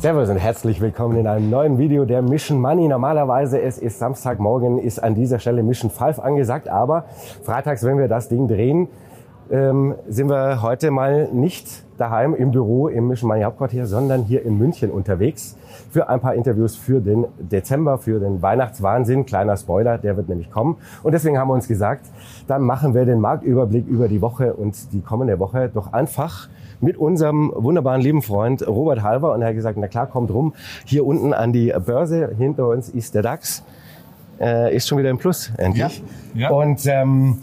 Servus und herzlich willkommen in einem neuen Video der Mission Money. Normalerweise es ist Samstagmorgen, ist an dieser Stelle Mission 5 angesagt, aber freitags, wenn wir das Ding drehen, ähm, sind wir heute mal nicht daheim im Büro im Mission Money Hauptquartier, sondern hier in München unterwegs für ein paar Interviews für den Dezember, für den Weihnachtswahnsinn. Kleiner Spoiler, der wird nämlich kommen. Und deswegen haben wir uns gesagt, dann machen wir den Marktüberblick über die Woche und die kommende Woche doch einfach mit unserem wunderbaren lieben Freund Robert Halver. Und er hat gesagt, na klar, kommt rum. Hier unten an die Börse, hinter uns ist der DAX. Äh, ist schon wieder im Plus, endlich. Ja, ja. Und ähm,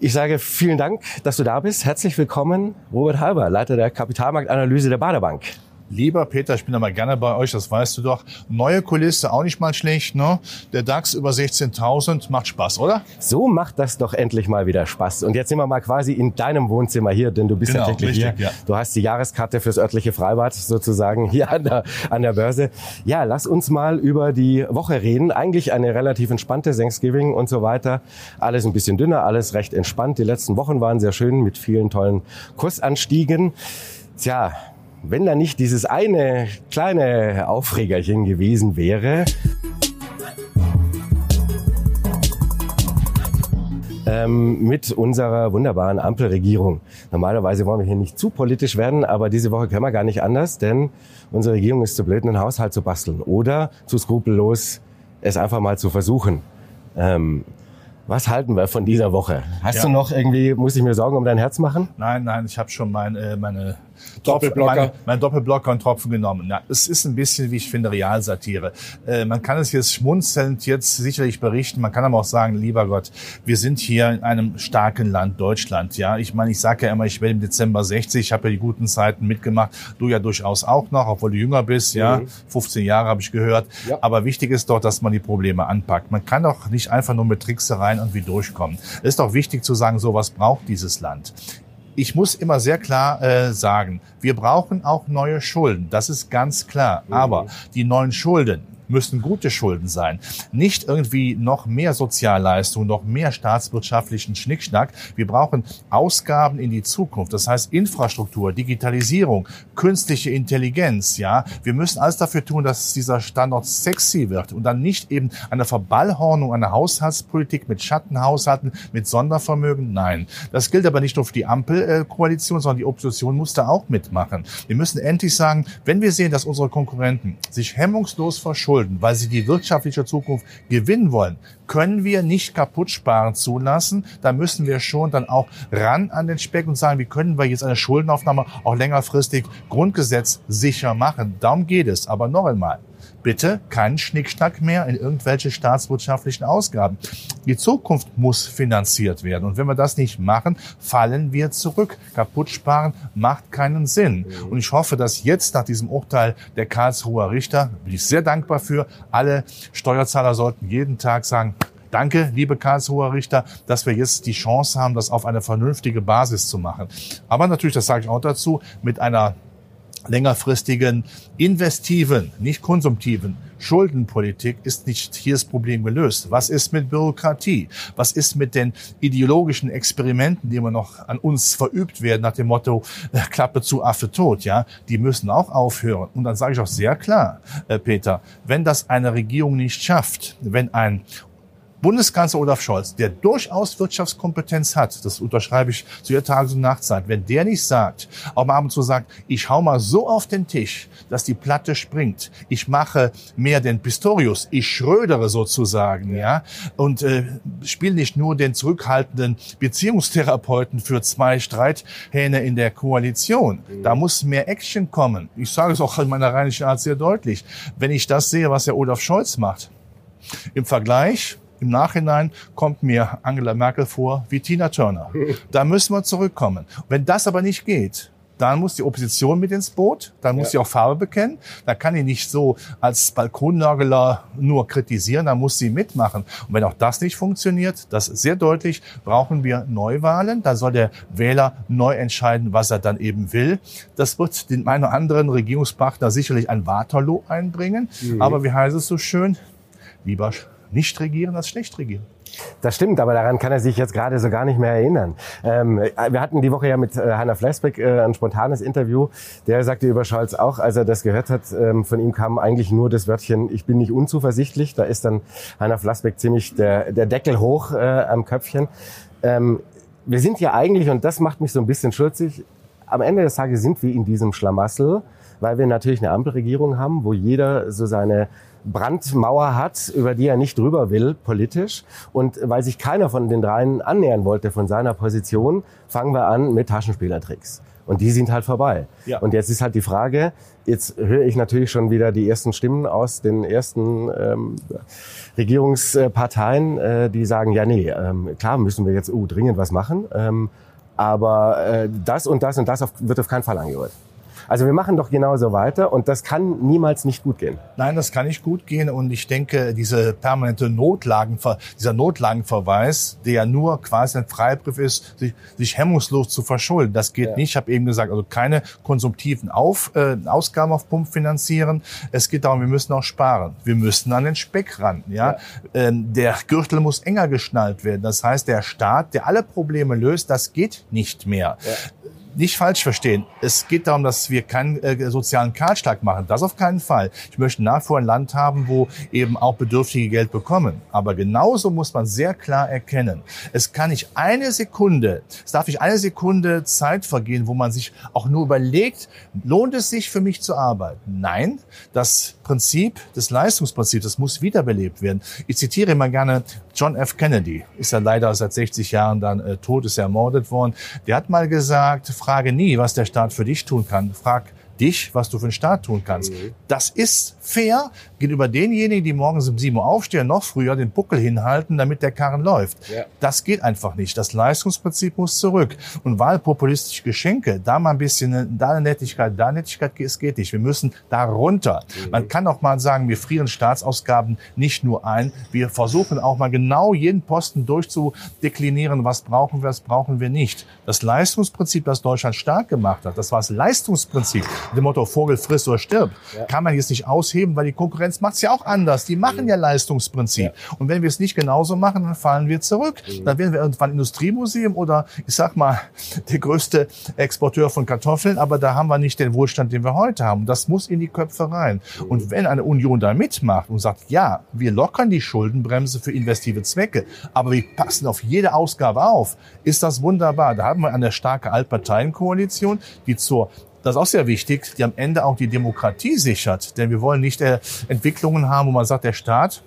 ich sage vielen Dank, dass du da bist. Herzlich willkommen, Robert Halber, Leiter der Kapitalmarktanalyse der Baderbank. Lieber Peter, ich bin aber gerne bei euch, das weißt du doch. Neue Kulisse, auch nicht mal schlecht, ne? Der DAX über 16.000 macht Spaß, oder? So macht das doch endlich mal wieder Spaß. Und jetzt sind wir mal quasi in deinem Wohnzimmer hier, denn du bist genau, ja täglich richtig, hier. Ja. Du hast die Jahreskarte fürs örtliche Freibad sozusagen hier an der, an der Börse. Ja, lass uns mal über die Woche reden. Eigentlich eine relativ entspannte Thanksgiving und so weiter. Alles ein bisschen dünner, alles recht entspannt. Die letzten Wochen waren sehr schön mit vielen tollen Kursanstiegen. Tja, wenn da nicht dieses eine kleine Aufregerchen gewesen wäre, ähm, mit unserer wunderbaren Ampelregierung. Normalerweise wollen wir hier nicht zu politisch werden, aber diese Woche können wir gar nicht anders, denn unsere Regierung ist zu blöd, einen Haushalt zu basteln oder zu skrupellos, es einfach mal zu versuchen. Ähm, was halten wir von dieser Woche? Hast ja. du noch irgendwie, muss ich mir Sorgen um dein Herz machen? Nein, nein, ich habe schon mein, äh, meine Doppelblocker. Mein, mein Doppelblocker und Tropfen genommen. Ja, es ist ein bisschen, wie ich finde, Realsatire. Äh, man kann es jetzt schmunzelnd jetzt sicherlich berichten. Man kann aber auch sagen, lieber Gott, wir sind hier in einem starken Land, Deutschland. Ja, ich meine, ich sage ja immer, ich werde im Dezember 60. Ich habe ja die guten Zeiten mitgemacht. Du ja durchaus auch noch, obwohl du jünger bist. Ja, mhm. 15 Jahre habe ich gehört. Ja. Aber wichtig ist doch, dass man die Probleme anpackt. Man kann doch nicht einfach nur mit Tricksereien irgendwie durchkommen. Es ist doch wichtig zu sagen, so was braucht dieses Land ich muss immer sehr klar äh, sagen, wir brauchen auch neue Schulden. Das ist ganz klar. Mhm. Aber die neuen Schulden, müssen gute Schulden sein. Nicht irgendwie noch mehr Sozialleistungen, noch mehr staatswirtschaftlichen Schnickschnack. Wir brauchen Ausgaben in die Zukunft. Das heißt Infrastruktur, Digitalisierung, künstliche Intelligenz, ja. Wir müssen alles dafür tun, dass dieser Standort sexy wird und dann nicht eben eine Verballhornung einer Haushaltspolitik mit Schattenhaushalten, mit Sondervermögen. Nein. Das gilt aber nicht nur für die Ampelkoalition, sondern die Opposition muss da auch mitmachen. Wir müssen endlich sagen, wenn wir sehen, dass unsere Konkurrenten sich hemmungslos verschulden, verschulden, weil sie die wirtschaftliche Zukunft gewinnen wollen, können wir nicht kaputt sparen zulassen. Da müssen wir schon dann auch ran an den Speck und sagen, wie können wir jetzt eine Schuldenaufnahme auch längerfristig Grundgesetz sicher machen. Darum geht es. Aber noch einmal, bitte keinen Schnickschnack mehr in irgendwelche staatswirtschaftlichen Ausgaben. Die Zukunft muss finanziert werden. Und wenn wir das nicht machen, fallen wir zurück. Kaputt sparen macht keinen Sinn. Und ich hoffe, dass jetzt nach diesem Urteil der Karlsruher Richter, bin ich sehr dankbar für, alle Steuerzahler sollten jeden Tag sagen, Danke, liebe Karlsruher Richter, dass wir jetzt die Chance haben, das auf eine vernünftige Basis zu machen. Aber natürlich, das sage ich auch dazu, mit einer längerfristigen, investiven, nicht konsumtiven Schuldenpolitik ist nicht hier das Problem gelöst. Was ist mit Bürokratie? Was ist mit den ideologischen Experimenten, die immer noch an uns verübt werden nach dem Motto äh, Klappe zu Affe tot? Ja, die müssen auch aufhören. Und dann sage ich auch sehr klar, äh, Peter, wenn das eine Regierung nicht schafft, wenn ein Bundeskanzler Olaf Scholz, der durchaus Wirtschaftskompetenz hat, das unterschreibe ich zu ihrer Tages- und Nachtzeit, wenn der nicht sagt, auch mal ab und zu sagt, ich hau mal so auf den Tisch, dass die Platte springt, ich mache mehr den Pistorius, ich schrödere sozusagen, ja, und äh, spiele nicht nur den zurückhaltenden Beziehungstherapeuten für zwei Streithähne in der Koalition. Da muss mehr Action kommen. Ich sage es auch in meiner rheinischen Art sehr deutlich. Wenn ich das sehe, was der Olaf Scholz macht, im Vergleich im Nachhinein kommt mir Angela Merkel vor wie Tina Turner. Da müssen wir zurückkommen. Wenn das aber nicht geht, dann muss die Opposition mit ins Boot, dann muss ja. sie auch Farbe bekennen. Da kann die nicht so als Balkonnörgler nur kritisieren, da muss sie mitmachen. Und wenn auch das nicht funktioniert, das ist sehr deutlich, brauchen wir Neuwahlen. Da soll der Wähler neu entscheiden, was er dann eben will. Das wird den einen oder anderen Regierungspartner sicherlich ein Waterloo einbringen. Mhm. Aber wie heißt es so schön? Lieber nicht regieren als schlecht regieren. Das stimmt, aber daran kann er sich jetzt gerade so gar nicht mehr erinnern. Ähm, wir hatten die Woche ja mit äh, Heiner Flesbeck äh, ein spontanes Interview. Der sagte über Scholz auch, als er das gehört hat, ähm, von ihm kam eigentlich nur das Wörtchen, ich bin nicht unzuversichtlich. Da ist dann Heiner Flesbeck ziemlich der, der Deckel hoch äh, am Köpfchen. Ähm, wir sind ja eigentlich, und das macht mich so ein bisschen schulzig, am Ende des Tages sind wir in diesem Schlamassel, weil wir natürlich eine Ampelregierung haben, wo jeder so seine Brandmauer hat, über die er nicht drüber will, politisch. Und weil sich keiner von den dreien annähern wollte von seiner Position, fangen wir an mit Taschenspielertricks. Und die sind halt vorbei. Ja. Und jetzt ist halt die Frage, jetzt höre ich natürlich schon wieder die ersten Stimmen aus den ersten ähm, Regierungsparteien, äh, die sagen, ja nee, ähm, klar müssen wir jetzt uh, dringend was machen, ähm, aber äh, das und das und das auf, wird auf keinen Fall angerührt. Also wir machen doch genauso weiter und das kann niemals nicht gut gehen. Nein, das kann nicht gut gehen und ich denke, diese permanente Notlagenver dieser Notlagenverweis, der ja nur quasi ein Freibrief ist, sich, sich hemmungslos zu verschulden, das geht ja. nicht. Ich habe eben gesagt, also keine konsumtiven Auf, äh, Ausgaben auf Pump finanzieren. Es geht darum, wir müssen auch sparen. Wir müssen an den Speck ran. Ja, ja. Ähm, der Gürtel muss enger geschnallt werden. Das heißt, der Staat, der alle Probleme löst, das geht nicht mehr. Ja nicht falsch verstehen. Es geht darum, dass wir keinen äh, sozialen Kahlschlag machen. Das auf keinen Fall. Ich möchte nach wie vor ein Land haben, wo eben auch Bedürftige Geld bekommen. Aber genauso muss man sehr klar erkennen, es kann nicht eine Sekunde, es darf nicht eine Sekunde Zeit vergehen, wo man sich auch nur überlegt, lohnt es sich für mich zu arbeiten? Nein, das Prinzip des Leistungsprinzips, das muss wiederbelebt werden. Ich zitiere immer gerne John F. Kennedy, ist ja leider seit 60 Jahren dann äh, tot, ist ermordet worden. Der hat mal gesagt, frage nie, was der Staat für dich tun kann. Frag dich, was du für den Staat tun kannst. Mhm. Das ist fair gegenüber denjenigen, die morgens um 7 Uhr aufstehen, noch früher den Buckel hinhalten, damit der Karren läuft. Ja. Das geht einfach nicht. Das Leistungsprinzip muss zurück. Und wahlpopulistische Geschenke, da mal ein bisschen, da eine Nettigkeit, da eine Nettigkeit, es geht nicht. Wir müssen da runter. Mhm. Man kann auch mal sagen, wir frieren Staatsausgaben nicht nur ein. Wir versuchen auch mal genau jeden Posten durchzudeklinieren, was brauchen wir, was brauchen wir nicht. Das Leistungsprinzip, das Deutschland stark gemacht hat, das war das Leistungsprinzip dem Motto Vogel frisst oder stirbt, ja. kann man jetzt nicht ausheben, weil die Konkurrenz macht es ja auch anders. Die machen mhm. ja Leistungsprinzip. Ja. Und wenn wir es nicht genauso machen, dann fallen wir zurück. Mhm. Dann werden wir irgendwann Industriemuseum oder ich sag mal der größte Exporteur von Kartoffeln, aber da haben wir nicht den Wohlstand, den wir heute haben. Das muss in die Köpfe rein. Mhm. Und wenn eine Union da mitmacht und sagt, ja, wir lockern die Schuldenbremse für investive Zwecke, aber wir passen auf jede Ausgabe auf, ist das wunderbar. Da haben wir eine starke Altparteienkoalition, die zur das ist auch sehr wichtig, die am Ende auch die Demokratie sichert. Denn wir wollen nicht äh, Entwicklungen haben, wo man sagt, der Staat,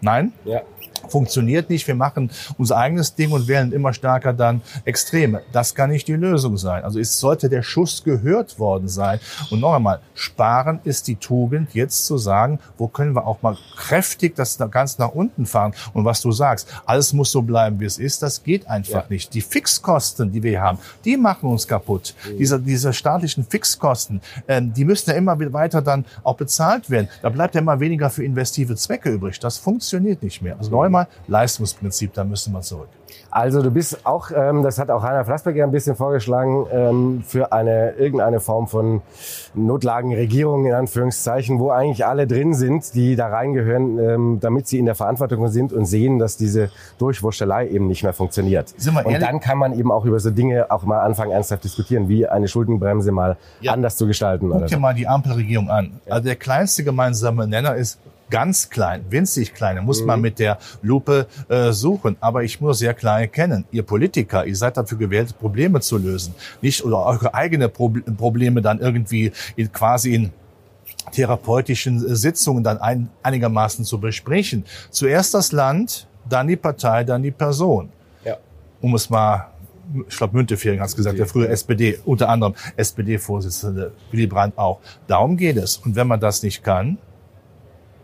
nein, ja funktioniert nicht, wir machen unser eigenes Ding und wählen immer stärker dann Extreme. Das kann nicht die Lösung sein. Also es sollte der Schuss gehört worden sein. Und noch einmal, sparen ist die Tugend, jetzt zu sagen, wo können wir auch mal kräftig das ganz nach unten fahren. Und was du sagst, alles muss so bleiben, wie es ist, das geht einfach ja. nicht. Die Fixkosten, die wir haben, die machen uns kaputt. Mhm. Diese, diese staatlichen Fixkosten, ähm, die müssen ja immer weiter dann auch bezahlt werden. Da bleibt ja immer weniger für investive Zwecke übrig. Das funktioniert nicht mehr. Also mhm. Thema Leistungsprinzip, da müssen wir zurück. Also du bist auch, ähm, das hat auch Rainer Flassberger ein bisschen vorgeschlagen, ähm, für eine irgendeine Form von Notlagenregierung in Anführungszeichen, wo eigentlich alle drin sind, die da reingehören, ähm, damit sie in der Verantwortung sind und sehen, dass diese Durchwurschtelei eben nicht mehr funktioniert. und dann kann man eben auch über so Dinge auch mal anfangen ernsthaft diskutieren, wie eine Schuldenbremse mal ja. anders zu gestalten. Guck dir mal die Ampelregierung an. Also der kleinste gemeinsame Nenner ist ganz klein, winzig klein, muss mhm. man mit der Lupe äh, suchen. Aber ich muss sehr klar erkennen, ihr Politiker, ihr seid dafür gewählt, Probleme zu lösen. Nicht oder eure eigene Pro Probleme dann irgendwie in, quasi in therapeutischen Sitzungen dann ein, einigermaßen zu besprechen. Zuerst das Land, dann die Partei, dann die Person. Ja. Um es mal ich glaube Müntefering hat es gesagt, der frühere SPD, unter anderem SPD-Vorsitzende Willy Brandt auch. Darum geht es. Und wenn man das nicht kann,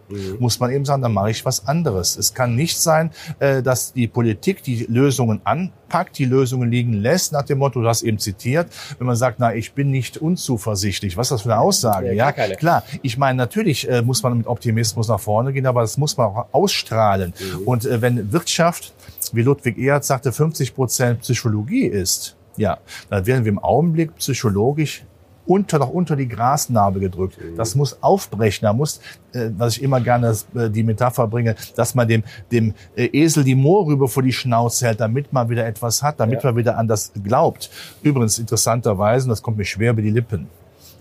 mhm. muss man eben sagen, dann mache ich was anderes. Es kann nicht sein, äh, dass die Politik die Lösungen anpackt, die Lösungen liegen lässt, nach dem Motto, du hast eben zitiert, wenn man sagt, na, ich bin nicht unzuversichtlich. Was ist das für eine Aussage? Ja, ja klar. Ich meine, natürlich äh, muss man mit Optimismus nach vorne gehen, aber das muss man auch ausstrahlen. Mhm. Und äh, wenn Wirtschaft, wie Ludwig Erhard sagte, 50 Prozent Psychologie ist, ja, dann werden wir im Augenblick psychologisch unter, noch unter die Grasnarbe gedrückt. Mhm. Das muss aufbrechen. Da muss, äh, was ich immer gerne äh, die Metapher bringe, dass man dem, dem äh, Esel die Moorrübe vor die Schnauze hält, damit man wieder etwas hat, damit ja. man wieder an das glaubt. Übrigens interessanterweise, und das kommt mir schwer über die Lippen,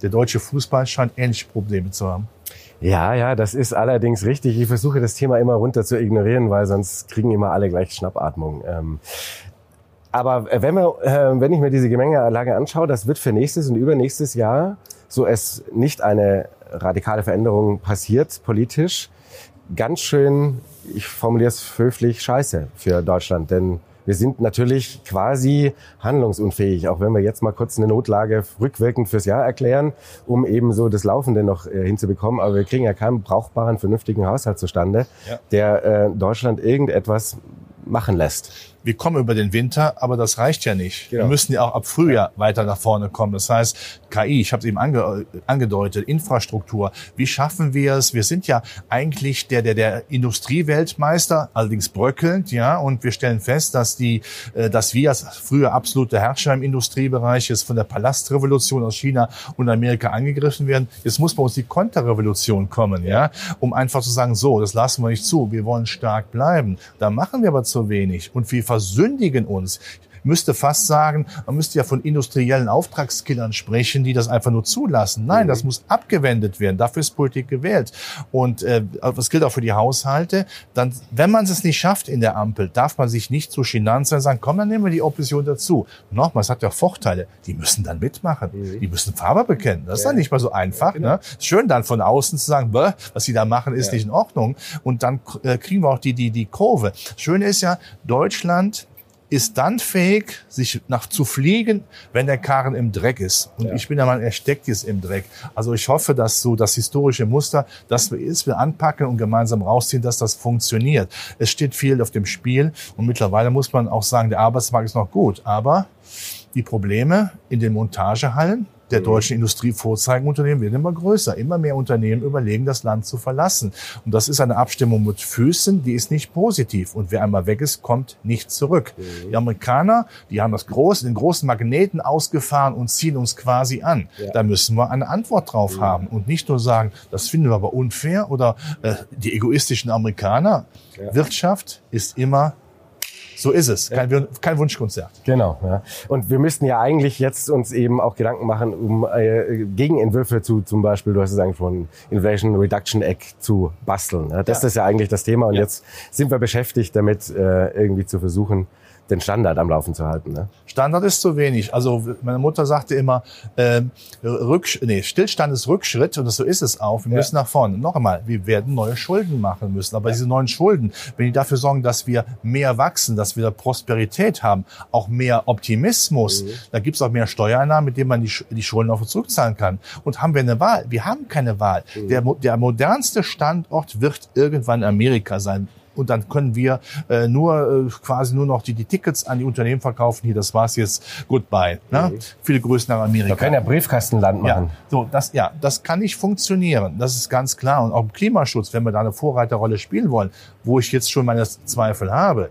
der deutsche Fußball scheint ähnliche Probleme zu haben. Ja, ja, das ist allerdings richtig. Ich versuche das Thema immer runter zu ignorieren, weil sonst kriegen immer alle gleich Schnappatmung. Ähm, aber wenn, wir, äh, wenn ich mir diese Gemengelage anschaue, das wird für nächstes und übernächstes Jahr, so es nicht eine radikale Veränderung passiert politisch, ganz schön, ich formuliere es höflich, scheiße für Deutschland. Denn wir sind natürlich quasi handlungsunfähig, auch wenn wir jetzt mal kurz eine Notlage rückwirkend fürs Jahr erklären, um eben so das Laufende noch äh, hinzubekommen. Aber wir kriegen ja keinen brauchbaren, vernünftigen Haushalt zustande, ja. der äh, Deutschland irgendetwas machen lässt wir kommen über den Winter, aber das reicht ja nicht. Genau. Wir müssen ja auch ab Frühjahr weiter nach vorne kommen. Das heißt, KI, ich habe es eben ange, angedeutet, Infrastruktur. Wie schaffen wir es? Wir sind ja eigentlich der, der, der Industrieweltmeister, allerdings bröckelnd, ja, und wir stellen fest, dass die, äh, dass wir als früher absolute Herrscher im Industriebereich jetzt von der Palastrevolution aus China und Amerika angegriffen werden. Jetzt muss bei uns die Konterrevolution kommen, ja, um einfach zu sagen, so, das lassen wir nicht zu. Wir wollen stark bleiben. Da machen wir aber zu wenig und wir versündigen uns. Müsste fast sagen, man müsste ja von industriellen Auftragskillern sprechen, die das einfach nur zulassen. Nein, mhm. das muss abgewendet werden. Dafür ist Politik gewählt. Und äh, das gilt auch für die Haushalte. Dann, wenn man es nicht schafft in der Ampel, darf man sich nicht zu und sagen, komm, dann nehmen wir die Opposition dazu. Nochmal, es hat ja Vorteile. Die müssen dann mitmachen. Mhm. Die müssen Farbe bekennen. Das ist ja. dann nicht mal so einfach. Ja, genau. ne? Schön dann von außen zu sagen, was sie da machen, ist ja. nicht in Ordnung. Und dann äh, kriegen wir auch die, die, die Kurve. Schön ist ja, Deutschland ist dann fähig, sich nach zu fliegen, wenn der Karren im Dreck ist. Und ja. ich bin der Mann, er steckt jetzt im Dreck. Also ich hoffe, dass so das historische Muster, dass wir es wir anpacken und gemeinsam rausziehen, dass das funktioniert. Es steht viel auf dem Spiel und mittlerweile muss man auch sagen, der Arbeitsmarkt ist noch gut, aber die Probleme in den Montagehallen, der mhm. deutschen Industrie Vorzeigenunternehmen werden immer größer. Immer mehr Unternehmen überlegen, das Land zu verlassen. Und das ist eine Abstimmung mit Füßen, die ist nicht positiv. Und wer einmal weg ist, kommt nicht zurück. Mhm. Die Amerikaner, die haben das große, den großen Magneten ausgefahren und ziehen uns quasi an. Ja. Da müssen wir eine Antwort drauf mhm. haben und nicht nur sagen, das finden wir aber unfair oder äh, die egoistischen Amerikaner. Ja. Wirtschaft ist immer so ist es. Kein, ja. kein Wunschkonzert. Genau. Ja. Und wir müssten ja eigentlich jetzt uns eben auch Gedanken machen, um äh, Gegenentwürfe zu zum Beispiel, du hast es eigentlich von Inflation Reduction Act zu basteln. Ne? Das ja. ist ja eigentlich das Thema. Und jetzt sind wir beschäftigt damit, äh, irgendwie zu versuchen, den Standard am Laufen zu halten. Ne? Standard ist zu wenig. Also meine Mutter sagte immer, äh, Rücksch nee, Stillstand ist Rückschritt und das, so ist es auch. Wir ja. müssen nach vorne. Noch einmal, wir werden neue Schulden machen müssen. Aber ja. diese neuen Schulden, wenn die dafür sorgen, dass wir mehr wachsen, dass wir Prosperität haben, auch mehr Optimismus, mhm. da gibt es auch mehr Steuereinnahmen, mit denen man die, die Schulden auch zurückzahlen kann. Und haben wir eine Wahl? Wir haben keine Wahl. Mhm. Der, der modernste Standort wird irgendwann Amerika sein und dann können wir äh, nur äh, quasi nur noch die, die Tickets an die Unternehmen verkaufen. Hier, das war's jetzt. Goodbye. Ne? Mhm. Viele Grüße nach Amerika. Wir können ja Briefkastenland machen. Ja, so, das, ja, das kann nicht funktionieren. Das ist ganz klar. Und auch im Klimaschutz, wenn wir da eine Vorreiterrolle spielen wollen, wo ich jetzt schon meine Zweifel habe,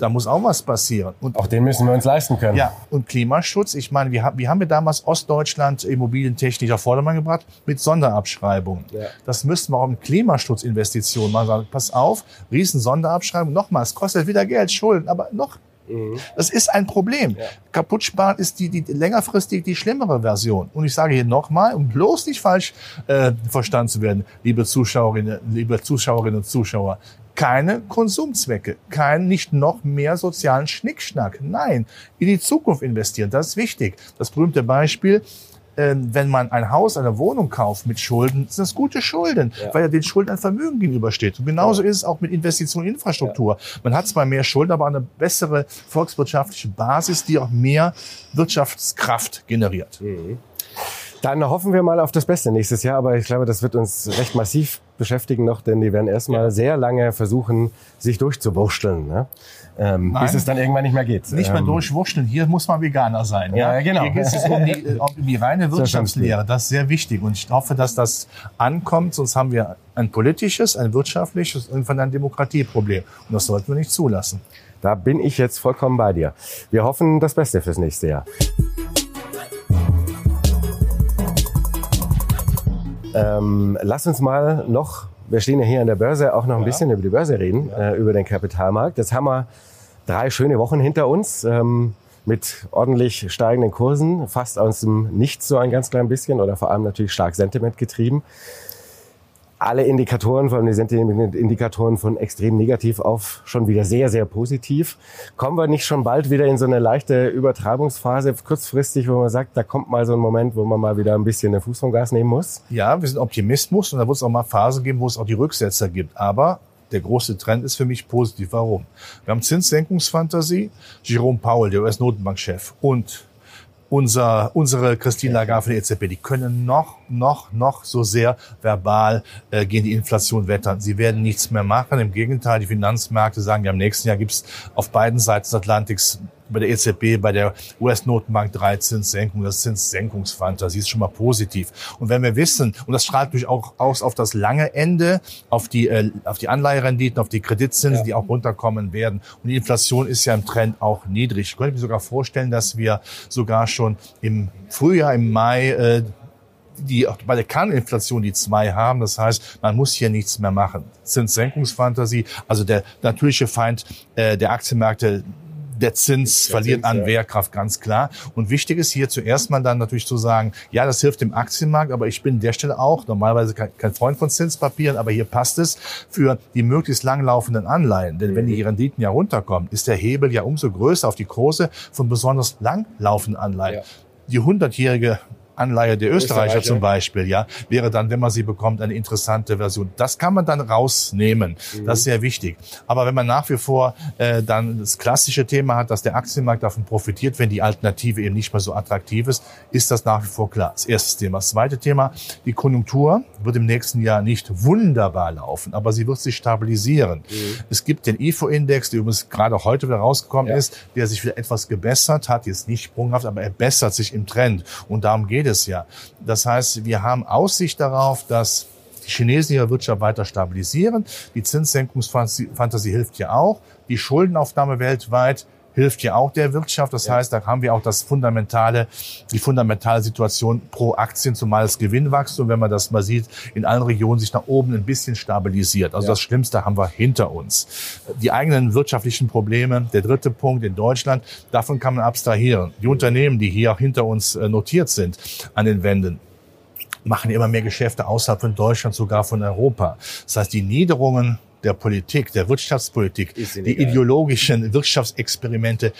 da muss auch was passieren. Und auch den müssen wir uns leisten können. Ja, und Klimaschutz, ich meine, wir haben, wir haben ja damals Ostdeutschland Immobilientechnik auf Vordermann gebracht mit Sonderabschreibungen. Ja. Das müssten wir auch im Klimaschutzinvestitionen machen. Sagen, pass auf, riesen Sonderabschreibung. Nochmal, es kostet wieder Geld, Schulden, aber noch mhm. das ist ein Problem. Ja. Kaputt sparen ist die, die längerfristig die schlimmere Version. Und ich sage hier nochmal, um bloß nicht falsch äh, verstanden zu werden, liebe Zuschauerinnen, liebe Zuschauerinnen und Zuschauer, keine Konsumzwecke, kein nicht noch mehr sozialen Schnickschnack. Nein, in die Zukunft investieren, das ist wichtig. Das berühmte Beispiel, ähm, wenn man ein Haus, eine Wohnung kauft mit Schulden, sind das gute Schulden, ja. weil ja den Schulden ein Vermögen gegenübersteht. Und genauso ja. ist es auch mit Investitionen in Infrastruktur. Ja. Man hat zwar mehr Schulden, aber eine bessere volkswirtschaftliche Basis, die auch mehr Wirtschaftskraft generiert. Mhm. Dann hoffen wir mal auf das Beste nächstes Jahr, aber ich glaube, das wird uns recht massiv beschäftigen noch, denn die werden erstmal ja. sehr lange versuchen, sich durchzuwurschteln, ne? ähm, bis es dann irgendwann nicht mehr geht. Nicht mehr ähm, durchwurschteln, hier muss man Veganer sein. Ja, ja genau. Hier geht es um die, äh, um die reine Wirtschaftslehre, das ist sehr wichtig und ich hoffe, dass das ankommt, sonst haben wir ein politisches, ein wirtschaftliches und irgendwann ein Demokratieproblem und das sollten wir nicht zulassen. Da bin ich jetzt vollkommen bei dir. Wir hoffen das Beste fürs nächste Jahr. Ähm, lass uns mal noch, wir stehen ja hier an der Börse, auch noch ein ja. bisschen über die Börse reden, ja. äh, über den Kapitalmarkt. Jetzt haben wir drei schöne Wochen hinter uns. Ähm, mit ordentlich steigenden Kursen, fast aus dem Nichts so ein ganz klein bisschen oder vor allem natürlich stark Sentiment getrieben. Alle Indikatoren, vor allem die Sentiment-Indikatoren von extrem negativ auf schon wieder sehr, sehr positiv. Kommen wir nicht schon bald wieder in so eine leichte Übertragungsphase kurzfristig, wo man sagt, da kommt mal so ein Moment, wo man mal wieder ein bisschen den Fuß vom Gas nehmen muss? Ja, wir sind Optimismus und da wird es auch mal Phasen geben, wo es auch die Rücksetzer gibt. Aber der große Trend ist für mich positiv. Warum? Wir haben Zinssenkungsfantasie. Jerome Powell, der US-Notenbankchef und unser, unsere Christine Lagarde von der EZB, die können noch, noch, noch so sehr verbal äh, gegen die Inflation wettern. Sie werden nichts mehr machen. Im Gegenteil, die Finanzmärkte sagen, ja, im nächsten Jahr gibt's auf beiden Seiten des Atlantiks bei der EZB, bei der US-Notenbank drei Zinssenkungen. Das Zinssenkungsfantasie ist schon mal positiv. Und wenn wir wissen, und das strahlt natürlich auch aus auf das lange Ende, auf die, äh, auf die Anleiherenditen, auf die Kreditzinsen, ja. die auch runterkommen werden. Und die Inflation ist ja im Trend auch niedrig. Ich könnte mir sogar vorstellen, dass wir sogar schon im Frühjahr, im Mai, äh, die bei der Kerninflation die zwei haben. Das heißt, man muss hier nichts mehr machen. Zinssenkungsfantasie, also der natürliche Feind äh, der Aktienmärkte, der Zins der verliert Zins, an ja. Wehrkraft, ganz klar. Und wichtig ist hier zuerst mal dann natürlich zu sagen, ja, das hilft dem Aktienmarkt, aber ich bin der Stelle auch normalerweise kein, kein Freund von Zinspapieren, aber hier passt es für die möglichst langlaufenden Anleihen. Denn mhm. wenn die Renditen ja runterkommen, ist der Hebel ja umso größer auf die Kurse von besonders langlaufenden Anleihen. Ja. Die hundertjährige Anleihe der Österreicher, Österreicher, zum Beispiel, ja, wäre dann, wenn man sie bekommt, eine interessante Version. Das kann man dann rausnehmen. Mhm. Das ist sehr wichtig. Aber wenn man nach wie vor äh, dann das klassische Thema hat, dass der Aktienmarkt davon profitiert, wenn die Alternative eben nicht mehr so attraktiv ist, ist das nach wie vor klar. Das erste Thema. Das zweite Thema, die Konjunktur wird im nächsten Jahr nicht wunderbar laufen, aber sie wird sich stabilisieren. Mhm. Es gibt den IFO-Index, der übrigens gerade heute wieder rausgekommen ja. ist, der sich wieder etwas gebessert hat, jetzt nicht sprunghaft, aber er bessert sich im Trend. Und darum geht es jedes Jahr. Das heißt, wir haben Aussicht darauf, dass die chinesische Wirtschaft weiter stabilisieren. Die Zinssenkungsfantasie hilft ja auch. Die Schuldenaufnahme weltweit hilft ja auch der Wirtschaft. Das ja. heißt, da haben wir auch das fundamentale, die fundamentale Situation pro Aktien, zumal das Gewinnwachstum, wenn man das mal sieht, in allen Regionen sich nach oben ein bisschen stabilisiert. Also ja. das Schlimmste haben wir hinter uns. Die eigenen wirtschaftlichen Probleme, der dritte Punkt in Deutschland, davon kann man abstrahieren. Die Unternehmen, die hier auch hinter uns äh, notiert sind an den Wänden, machen immer mehr Geschäfte außerhalb von Deutschland, sogar von Europa. Das heißt, die Niederungen der Politik, der Wirtschaftspolitik, die ideologischen Wirtschaftsexperimente,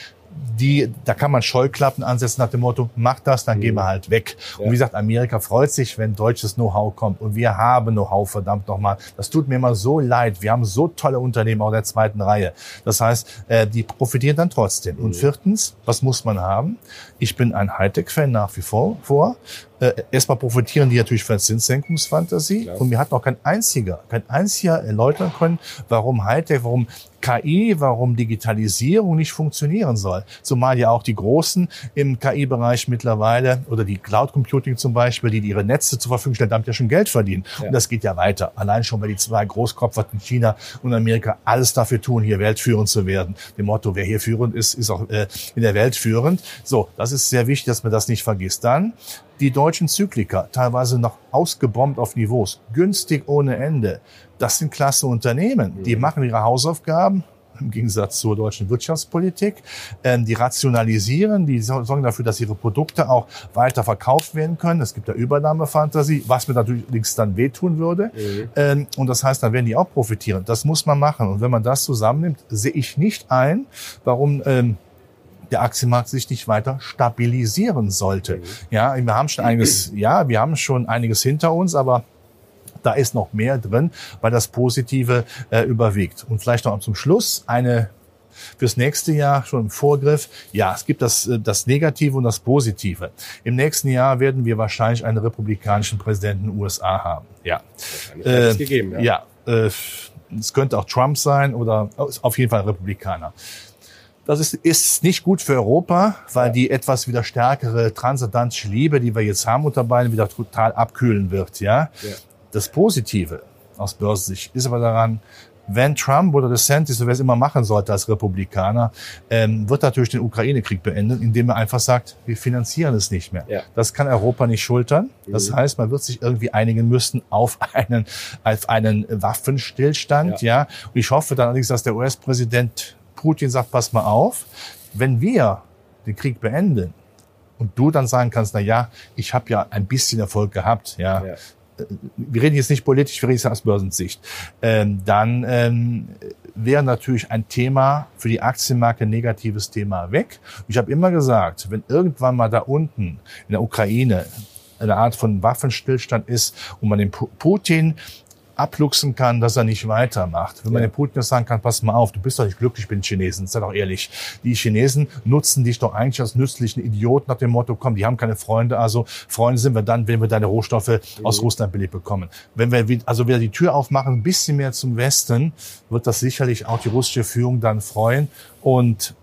die, da kann man Scheuklappen ansetzen nach dem Motto, mach das, dann mhm. gehen wir halt weg. Ja. Und wie gesagt, Amerika freut sich, wenn deutsches Know-how kommt. Und wir haben Know-how, verdammt nochmal. Das tut mir immer so leid. Wir haben so tolle Unternehmen auch der zweiten Reihe. Das heißt, äh, die profitieren dann trotzdem. Mhm. Und viertens, was muss man haben? Ich bin ein Hightech-Fan nach wie vor. vor. Äh, erstmal profitieren die natürlich von der Zinssenkungsfantasie. Klar. Und mir hat noch kein einziger, kein einziger erläutern können, warum Hightech, warum KI, warum Digitalisierung nicht funktionieren soll. Zumal ja auch die Großen im KI-Bereich mittlerweile oder die Cloud Computing zum Beispiel, die ihre Netze zur Verfügung stellen, damit ja schon Geld verdienen. Ja. Und das geht ja weiter. Allein schon, weil die zwei Großkopfer in China und Amerika alles dafür tun, hier weltführend zu werden. Dem Motto, wer hier führend ist, ist auch äh, in der Welt führend. So, das ist sehr wichtig, dass man das nicht vergisst. Dann die deutschen Zykliker, teilweise noch ausgebombt auf Niveaus, günstig ohne Ende. Das sind klasse Unternehmen. Die mhm. machen ihre Hausaufgaben, im Gegensatz zur deutschen Wirtschaftspolitik. Ähm, die rationalisieren, die sorgen dafür, dass ihre Produkte auch weiter verkauft werden können. Es gibt da Übernahmefantasie, was mir natürlich dann wehtun würde. Mhm. Ähm, und das heißt, dann werden die auch profitieren. Das muss man machen. Und wenn man das zusammennimmt, sehe ich nicht ein, warum ähm, der Aktienmarkt sich nicht weiter stabilisieren sollte. Mhm. Ja, wir haben schon einiges, ja, wir haben schon einiges hinter uns, aber da ist noch mehr drin, weil das Positive äh, überwiegt. Und vielleicht noch zum Schluss eine fürs nächste Jahr schon im Vorgriff. Ja, es gibt das, äh, das Negative und das Positive. Im nächsten Jahr werden wir wahrscheinlich einen republikanischen Präsidenten in den USA haben. Ja. Äh, gegeben, ja. ja äh, es könnte auch Trump sein oder auf jeden Fall Republikaner. Das ist, ist nicht gut für Europa, weil die etwas wieder stärkere transatlantische Liebe, die wir jetzt haben unter beiden, wieder total abkühlen wird. Ja? ja. Das Positive aus Börsensicht ist aber daran, Wenn Trump oder DeSantis, wer es immer machen sollte als Republikaner, ähm, wird natürlich den Ukraine-Krieg beenden, indem er einfach sagt, wir finanzieren es nicht mehr. Ja. Das kann Europa nicht schultern. Das mhm. heißt, man wird sich irgendwie einigen müssen auf einen, auf einen Waffenstillstand. Ja. ja. Und ich hoffe dann allerdings, dass der US-Präsident Putin sagt, pass mal auf, wenn wir den Krieg beenden und du dann sagen kannst, na ja, ich habe ja ein bisschen Erfolg gehabt, ja, ja. Äh, wir reden jetzt nicht politisch, wir reden jetzt aus Börsensicht, ähm, dann ähm, wäre natürlich ein Thema für die Aktienmarke ein negatives Thema weg. Ich habe immer gesagt, wenn irgendwann mal da unten in der Ukraine eine Art von Waffenstillstand ist und man den Putin abluchsen kann, dass er nicht weitermacht. Wenn man ja. den Putin sagen kann, pass mal auf, du bist doch nicht glücklich mit den Chinesen, sei doch ehrlich. Die Chinesen nutzen dich doch eigentlich als nützlichen Idioten nach dem Motto, komm, die haben keine Freunde, also Freunde sind wir dann, wenn wir deine Rohstoffe mhm. aus Russland billig bekommen. Wenn wir also wieder die Tür aufmachen, ein bisschen mehr zum Westen, wird das sicherlich auch die russische Führung dann freuen und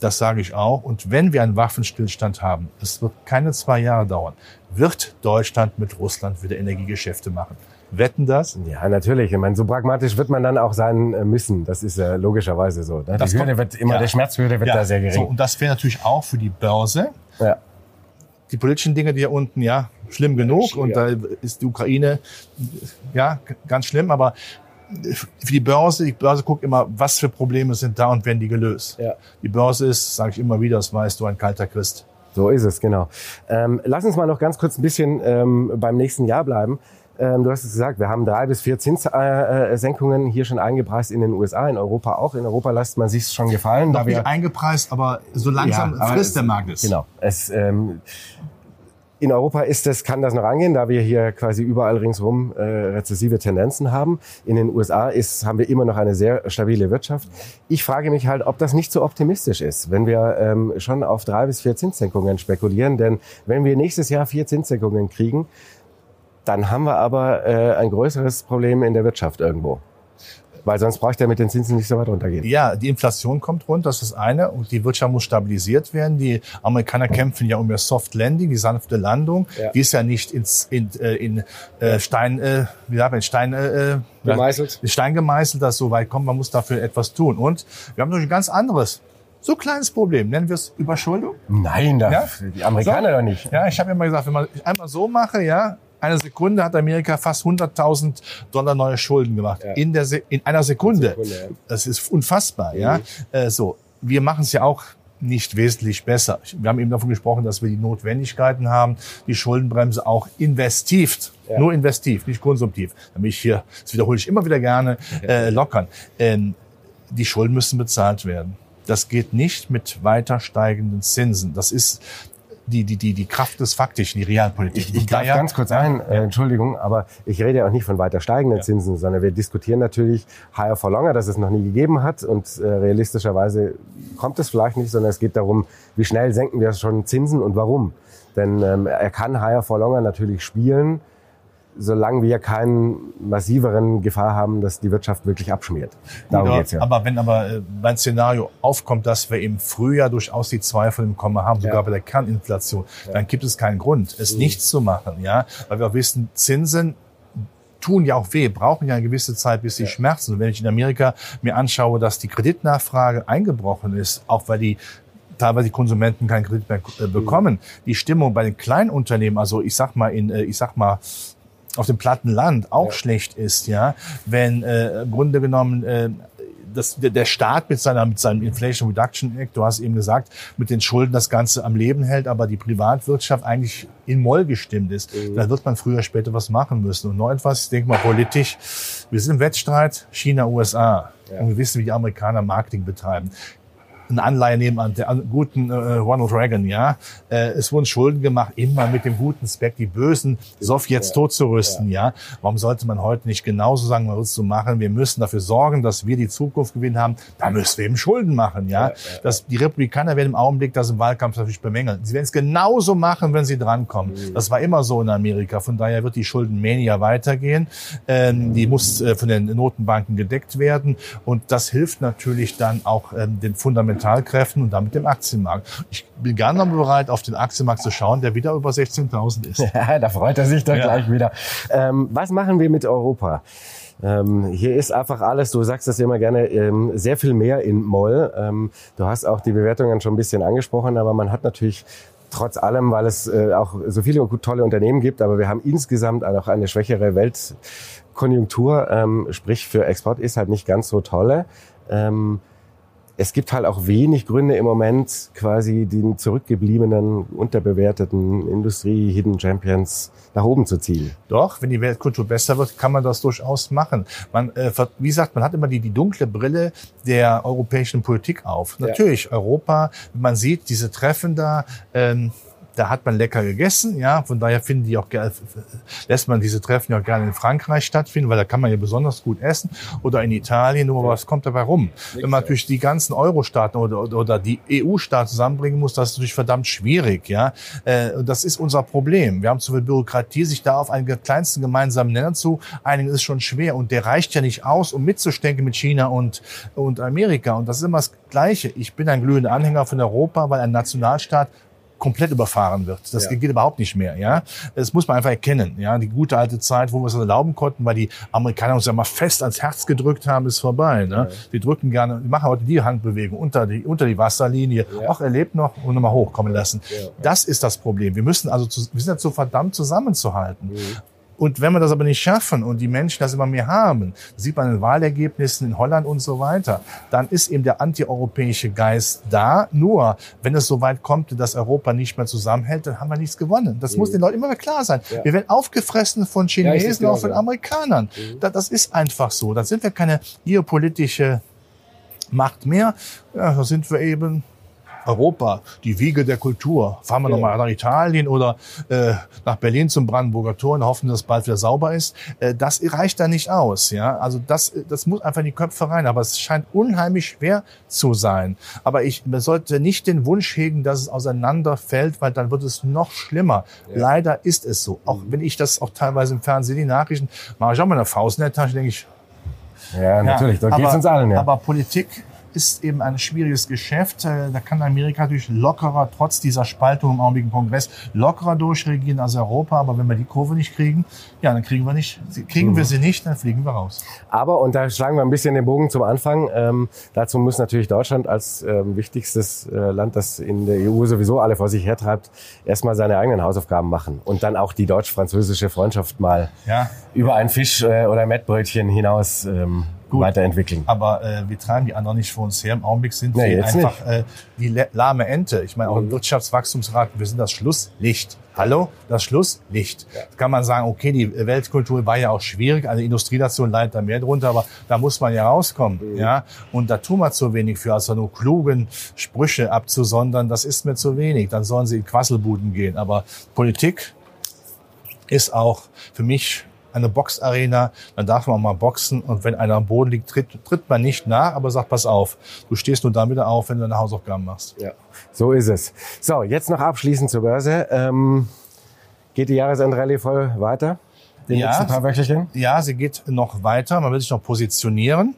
das sage ich auch. Und wenn wir einen Waffenstillstand haben, es wird keine zwei Jahre dauern, wird Deutschland mit Russland wieder Energiegeschäfte machen wetten das? Ja, natürlich. Ich meine, so pragmatisch wird man dann auch sein äh, müssen. Das ist ja logischerweise so. Ne? Die Hürde wird immer, ja. der Schmerzhürde wird ja. da sehr gering. So, und das wäre natürlich auch für die Börse. Ja. Die politischen Dinge, die hier unten, ja, schlimm genug. Und da ist die Ukraine, ja, ganz schlimm. Aber für die Börse, die Börse guckt immer, was für Probleme sind da und werden die gelöst. Ja. Die Börse ist, sage ich immer wieder, das weißt du, ein kalter Christ. So ist es, genau. Ähm, lass uns mal noch ganz kurz ein bisschen ähm, beim nächsten Jahr bleiben. Ähm, du hast es gesagt, wir haben drei bis vier Zinssenkungen hier schon eingepreist in den USA, in Europa auch. In Europa lässt man sich schon gefallen. Noch da nicht wir, eingepreist, aber so langsam ja, frisst der Markt es. Genau. Es, ähm, in Europa ist das, kann das noch angehen, da wir hier quasi überall ringsherum äh, rezessive Tendenzen haben. In den USA ist, haben wir immer noch eine sehr stabile Wirtschaft. Ich frage mich halt, ob das nicht so optimistisch ist, wenn wir ähm, schon auf drei bis vier Zinssenkungen spekulieren. Denn wenn wir nächstes Jahr vier Zinssenkungen kriegen, dann haben wir aber äh, ein größeres Problem in der Wirtschaft irgendwo. Weil sonst braucht er mit den Zinsen nicht so weit runtergehen. Ja, die Inflation kommt runter, das ist eine. Und die Wirtschaft muss stabilisiert werden. Die Amerikaner kämpfen ja um ihr Soft Landing, die sanfte Landung. Ja. Die ist ja nicht ins, in, äh, in äh, Stein, äh, wie sagt man, Stein, äh, äh gemeißelt. Stein gemeißelt, dass so weit kommt. Man muss dafür etwas tun. Und wir haben noch ein ganz anderes so kleines Problem. Nennen wir es Überschuldung? Nein, das, ja? die Amerikaner so? doch nicht. Ja, ich habe immer gesagt, wenn man einmal so mache, ja, eine Sekunde hat Amerika fast 100.000 Dollar neue Schulden gemacht. Ja. In, der Se in einer Sekunde. Sekunde ja. Das ist unfassbar. Mhm. Ja, äh, so. Wir machen es ja auch nicht wesentlich besser. Wir haben eben davon gesprochen, dass wir die Notwendigkeiten haben, die Schuldenbremse auch investiv, ja. nur investiv, nicht konsumtiv. Damit ich hier, das wiederhole ich immer wieder gerne, äh, lockern. Ähm, die Schulden müssen bezahlt werden. Das geht nicht mit weiter steigenden Zinsen. Das ist die, die, die, die Kraft des Faktischen, die Realpolitik. Ich, ich greife ganz kurz ein, äh, Entschuldigung, aber ich rede ja auch nicht von weiter steigenden ja. Zinsen, sondern wir diskutieren natürlich higher for longer, dass es noch nie gegeben hat und äh, realistischerweise kommt es vielleicht nicht, sondern es geht darum, wie schnell senken wir schon Zinsen und warum. Denn ähm, er kann higher for longer natürlich spielen, solange wir keinen massiveren Gefahr haben, dass die Wirtschaft wirklich abschmiert. Darum Gut, geht's ja. Aber wenn aber äh, mein Szenario aufkommt, dass wir im Frühjahr durchaus die Zweifel im Komma haben, sogar ja. bei der Kerninflation, ja. dann gibt es keinen Grund, es mhm. nicht zu machen, ja, weil wir auch wissen, Zinsen tun ja auch weh, brauchen ja eine gewisse Zeit, bis sie ja. schmerzen. Und wenn ich in Amerika mir anschaue, dass die Kreditnachfrage eingebrochen ist, auch weil die teilweise die Konsumenten keinen Kredit mehr äh, bekommen. Mhm. Die Stimmung bei den Kleinunternehmen, also ich sag mal in, äh, ich sag mal auf dem platten Land auch ja. schlecht ist, ja, wenn äh, im Grunde genommen äh, das, der Staat mit, seiner, mit seinem Inflation Reduction Act, du hast eben gesagt, mit den Schulden das Ganze am Leben hält, aber die Privatwirtschaft eigentlich in Moll gestimmt ist, mhm. dann wird man früher später was machen müssen. Und noch etwas, ich denke mal politisch, wir sind im Wettstreit China-USA. Ja. Und wir wissen, wie die Amerikaner Marketing betreiben eine Anleihe nehmen an der guten äh, Ronald Reagan, ja. Äh, es wurden Schulden gemacht, immer mit dem guten Speck, die bösen Sowjets ja. totzurüsten, ja. ja. Warum sollte man heute nicht genauso sagen, man es so machen? Wir müssen dafür sorgen, dass wir die Zukunft gewinnen haben. Da müssen wir eben Schulden machen, ja. ja das, die Republikaner werden im Augenblick das im Wahlkampf natürlich bemängeln. Sie werden es genauso machen, wenn sie drankommen. Mhm. Das war immer so in Amerika. Von daher wird die Schuldenmania weitergehen. Ähm, die muss äh, von den Notenbanken gedeckt werden. Und das hilft natürlich dann auch ähm, den fundamentalen Kapitalkräften und damit dem Aktienmarkt. Ich bin gerne bereit, auf den Aktienmarkt zu schauen, der wieder über 16.000 ist. Ja, da freut er sich doch ja. gleich wieder. Ähm, was machen wir mit Europa? Ähm, hier ist einfach alles, du sagst das immer gerne, ähm, sehr viel mehr in Moll. Ähm, du hast auch die Bewertungen schon ein bisschen angesprochen, aber man hat natürlich trotz allem, weil es äh, auch so viele tolle Unternehmen gibt, aber wir haben insgesamt auch eine schwächere Weltkonjunktur, ähm, sprich für Export ist halt nicht ganz so tolle. Es gibt halt auch wenig Gründe im Moment, quasi den zurückgebliebenen, unterbewerteten Industrie-Hidden Champions nach oben zu ziehen. Doch, wenn die Weltkultur besser wird, kann man das durchaus machen. Man, äh, wie gesagt, man hat immer die, die dunkle Brille der europäischen Politik auf. Natürlich, ja. Europa, man sieht diese Treffen da, ähm, da hat man lecker gegessen, ja. Von daher finden die auch lässt man diese Treffen ja auch gerne in Frankreich stattfinden, weil da kann man ja besonders gut essen oder in Italien. Nur was kommt dabei rum? Wenn man natürlich die ganzen Euro-Staaten oder, oder, oder die EU-Staaten zusammenbringen muss, das ist natürlich verdammt schwierig, ja. Äh, und das ist unser Problem. Wir haben zu viel Bürokratie, sich da auf einen kleinsten gemeinsamen Nenner zu einigen ist schon schwer und der reicht ja nicht aus, um mitzustecken mit China und und Amerika. Und das ist immer das Gleiche. Ich bin ein glühender Anhänger von Europa, weil ein Nationalstaat komplett überfahren wird. Das ja. geht überhaupt nicht mehr. Ja, das muss man einfach erkennen. Ja, die gute alte Zeit, wo wir es erlauben konnten, weil die Amerikaner uns ja mal fest ans Herz gedrückt haben, ist vorbei. Ne? Ja. Die drücken gerne, die machen heute die Handbewegung unter die unter die Wasserlinie. Ja. Auch erlebt noch und nochmal hochkommen lassen. Das ist das Problem. Wir müssen also, zu, wir sind dazu verdammt zusammenzuhalten. Mhm. Und wenn wir das aber nicht schaffen und die Menschen das immer mehr haben, sieht man in Wahlergebnissen in Holland und so weiter, dann ist eben der antieuropäische Geist da. Nur, wenn es so weit kommt, dass Europa nicht mehr zusammenhält, dann haben wir nichts gewonnen. Das mhm. muss den Leuten immer klar sein. Ja. Wir werden aufgefressen von Chinesen, ja, auch von Amerikanern. Mhm. Das ist einfach so. Da sind wir keine geopolitische Macht mehr. Ja, da sind wir eben Europa, die Wiege der Kultur. Fahren wir ja. nochmal nach Italien oder äh, nach Berlin zum Brandenburger Tor und hoffen, dass es bald wieder sauber ist. Äh, das reicht da nicht aus. Ja, Also das, das muss einfach in die Köpfe rein. Aber es scheint unheimlich schwer zu sein. Aber ich man sollte nicht den Wunsch hegen, dass es auseinanderfällt, weil dann wird es noch schlimmer. Ja. Leider ist es so. Auch wenn ich das auch teilweise im Fernsehen, die Nachrichten, mache ich auch mal eine Faust in der Tasche, denke ich, ja, natürlich, da geht's uns allen. Ja. Aber Politik ist eben ein schwieriges Geschäft. Äh, da kann Amerika natürlich lockerer, trotz dieser Spaltung im Augenblick im Kongress, lockerer durchregieren als Europa. Aber wenn wir die Kurve nicht kriegen, ja, dann kriegen wir nicht, kriegen mhm. wir sie nicht, dann fliegen wir raus. Aber, und da schlagen wir ein bisschen den Bogen zum Anfang, ähm, dazu muss natürlich Deutschland als ähm, wichtigstes äh, Land, das in der EU sowieso alle vor sich hertreibt, erstmal seine eigenen Hausaufgaben machen und dann auch die deutsch-französische Freundschaft mal ja. über ein Fisch äh, oder ein Mettbrötchen hinaus ähm, Gut, weiterentwickeln. Aber äh, wir treiben die anderen nicht vor uns her. Im Augenblick sind nee, wir einfach äh, die lahme Ente. Ich meine, auch im. Wirtschaftswachstumsrat, wir sind das Schlusslicht. Hallo, das Schlusslicht. Ja. Kann man sagen, okay, die Weltkultur war ja auch schwierig, eine Industrienation leidet da mehr drunter, aber da muss man ja rauskommen, mhm. ja. Und da tun wir zu wenig für, also nur klugen Sprüche abzusondern, das ist mir zu wenig. Dann sollen sie in Quasselbuden gehen. Aber Politik ist auch für mich eine Boxarena, dann darf man mal boxen und wenn einer am Boden liegt, tritt, tritt man nicht nach, aber sagt, pass auf, du stehst nur dann wieder auf, wenn du deine Hausaufgaben machst. Ja, so ist es. So, jetzt noch abschließend zur Börse. Ähm, geht die Jahresendrallye voll weiter? Den ja, nächsten paar Wöchelchen? Ja, sie geht noch weiter. Man will sich noch positionieren.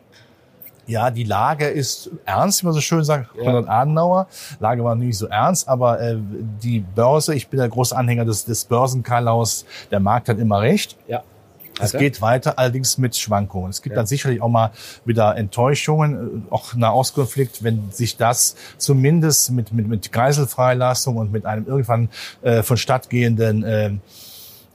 Ja, die Lage ist ernst, wie man so schön sagt, ja. Konrad Adenauer. Lage war nicht so ernst, aber äh, die Börse, ich bin der große Anhänger des, des Börsenkalaus, der Markt hat immer recht. Ja. Es geht weiter, allerdings mit Schwankungen. Es gibt ja. dann sicherlich auch mal wieder Enttäuschungen, äh, auch Nahostkonflikt, wenn sich das zumindest mit, mit, mit Geiselfreilassung und mit einem irgendwann äh, vonstattgehenden äh,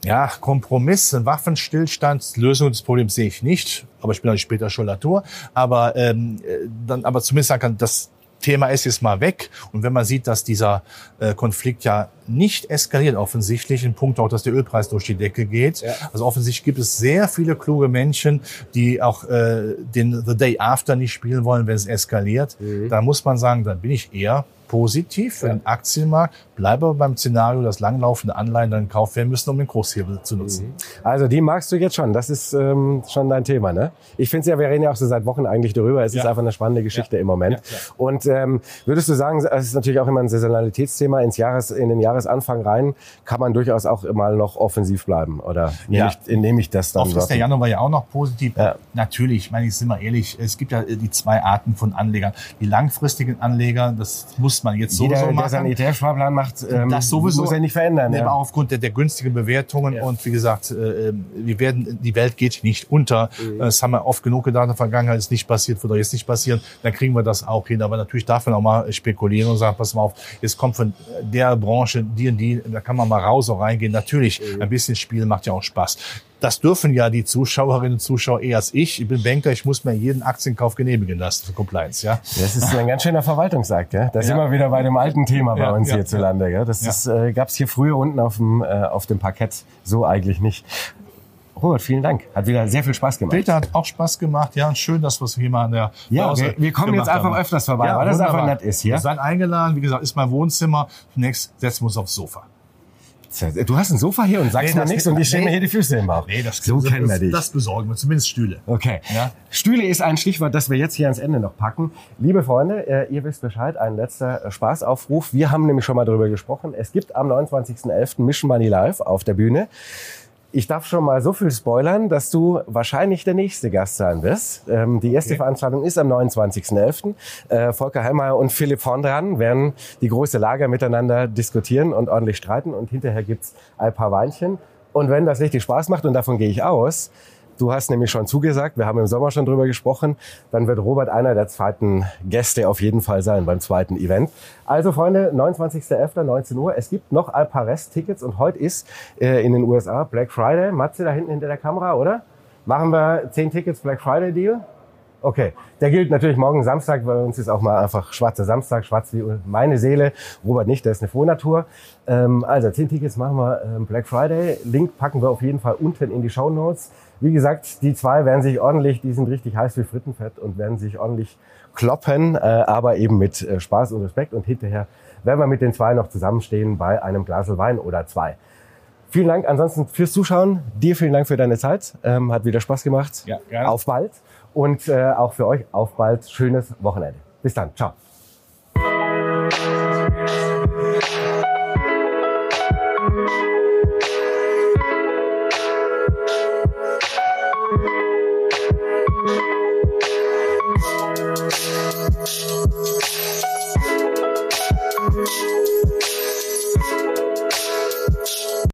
ja, Kompromiss, ein Waffenstillstand, Lösung des Problems sehe ich nicht, aber ich bin nicht später Scholatur. Aber ähm, äh, dann, aber zumindest sagen kann, das Thema ist jetzt mal weg. Und wenn man sieht, dass dieser äh, Konflikt ja nicht eskaliert, offensichtlich, ein Punkt auch, dass der Ölpreis durch die Decke geht. Ja. Also offensichtlich gibt es sehr viele kluge Menschen, die auch äh, den The Day After nicht spielen wollen, wenn es eskaliert. Mhm. Da muss man sagen, dann bin ich eher positiv für ja. den Aktienmarkt. Bleibe aber beim Szenario, dass langlaufende Anleihen dann gekauft werden müssen, um den Großhebel zu nutzen. Mhm. Also die magst du jetzt schon. Das ist ähm, schon dein Thema, ne? Ich finde es ja, wir reden ja auch so seit Wochen eigentlich darüber. Es ja. ist einfach eine spannende Geschichte ja. im Moment. Und ähm, würdest du sagen, es ist natürlich auch immer ein Saisonalitätsthema. Ins Jahres, in den Jahresanfang rein kann man durchaus auch mal noch offensiv bleiben. Oder nehme ich, nehme ich das dann? Oft ist der Januar ja auch noch positiv. Natürlich, ich meine, ich sind mal ehrlich, es gibt ja die zwei Arten von Anlegern. Die langfristigen Anleger, das muss man jetzt so, Jeder, so machen. Der seinen ETF-Sparplan macht, ähm, das sowieso muss er nicht verändern. Ja. aufgrund der, der günstigen Bewertungen ja. und wie gesagt, äh, ähm, wir werden, die Welt geht nicht unter. Mhm. Das haben wir oft genug gedacht in der Vergangenheit, ist nicht passiert, wird doch jetzt nicht passieren. Dann kriegen wir das auch hin. Aber natürlich darf man auch mal spekulieren und sagen, pass mal auf, jetzt kommt von der Branche die und die, da kann man mal raus und reingehen. Natürlich, mhm. ein bisschen Spiel macht ja auch Spaß. Das dürfen ja die Zuschauerinnen und Zuschauer eher als ich. Ich bin Banker, ich muss mir jeden Aktienkauf genehmigen lassen für Compliance. Ja? Das ist ein ganz schöner Verwaltungsakt. Ja? Das ja. sind wir wieder bei dem alten Thema bei uns hierzulande. Ja? Das ist, äh, gab es hier früher unten auf dem, äh, auf dem Parkett so eigentlich nicht. Robert, vielen Dank. Hat wieder sehr viel Spaß gemacht. Peter hat auch Spaß gemacht. Ja, und schön, dass wir es hier mal an der Ja, Börse wir, wir kommen jetzt einfach haben. öfters vorbei, ja, weil das einfach nett ist hier. Wir seid eingeladen. Wie gesagt, ist mein Wohnzimmer. Zunächst setzen wir uns aufs Sofa. Du hast ein Sofa hier und sagst nee, mir nichts und ich stelle mir hier die Füße im Bauch. Nee, das, so kennen wir dich. Das besorgen wir, zumindest Stühle. Okay. Ja? Stühle ist ein Stichwort, das wir jetzt hier ans Ende noch packen. Liebe Freunde, äh, ihr wisst Bescheid, ein letzter äh, Spaßaufruf. Wir haben nämlich schon mal darüber gesprochen. Es gibt am 29.11. Mission Money Live auf der Bühne. Ich darf schon mal so viel spoilern, dass du wahrscheinlich der nächste Gast sein wirst. Ähm, die erste okay. Veranstaltung ist am 29.11. Äh, Volker Heilmeier und Philipp von dran werden die große Lager miteinander diskutieren und ordentlich streiten und hinterher gibt's ein paar Weinchen. Und wenn das richtig Spaß macht, und davon gehe ich aus, Du hast nämlich schon zugesagt, wir haben im Sommer schon drüber gesprochen. Dann wird Robert einer der zweiten Gäste auf jeden Fall sein beim zweiten Event. Also Freunde, 29.11. 19 Uhr. Es gibt noch ein paar Resttickets und heute ist äh, in den USA Black Friday. Matze da hinten hinter der Kamera, oder? Machen wir 10 Tickets Black Friday Deal? Okay, der gilt natürlich morgen Samstag, weil uns ist auch mal einfach schwarzer Samstag, schwarz wie meine Seele. Robert nicht, der ist eine Frohnatur. Ähm, also 10 Tickets machen wir ähm, Black Friday. Link packen wir auf jeden Fall unten in die Show Notes. Wie gesagt, die zwei werden sich ordentlich, die sind richtig heiß wie Frittenfett und werden sich ordentlich kloppen, äh, aber eben mit äh, Spaß und Respekt. Und hinterher werden wir mit den zwei noch zusammenstehen bei einem Glas Wein oder zwei. Vielen Dank ansonsten fürs Zuschauen. Dir vielen Dank für deine Zeit. Ähm, hat wieder Spaß gemacht. Ja, gerne. Auf bald. Und äh, auch für euch auf bald. Schönes Wochenende. Bis dann. Ciao.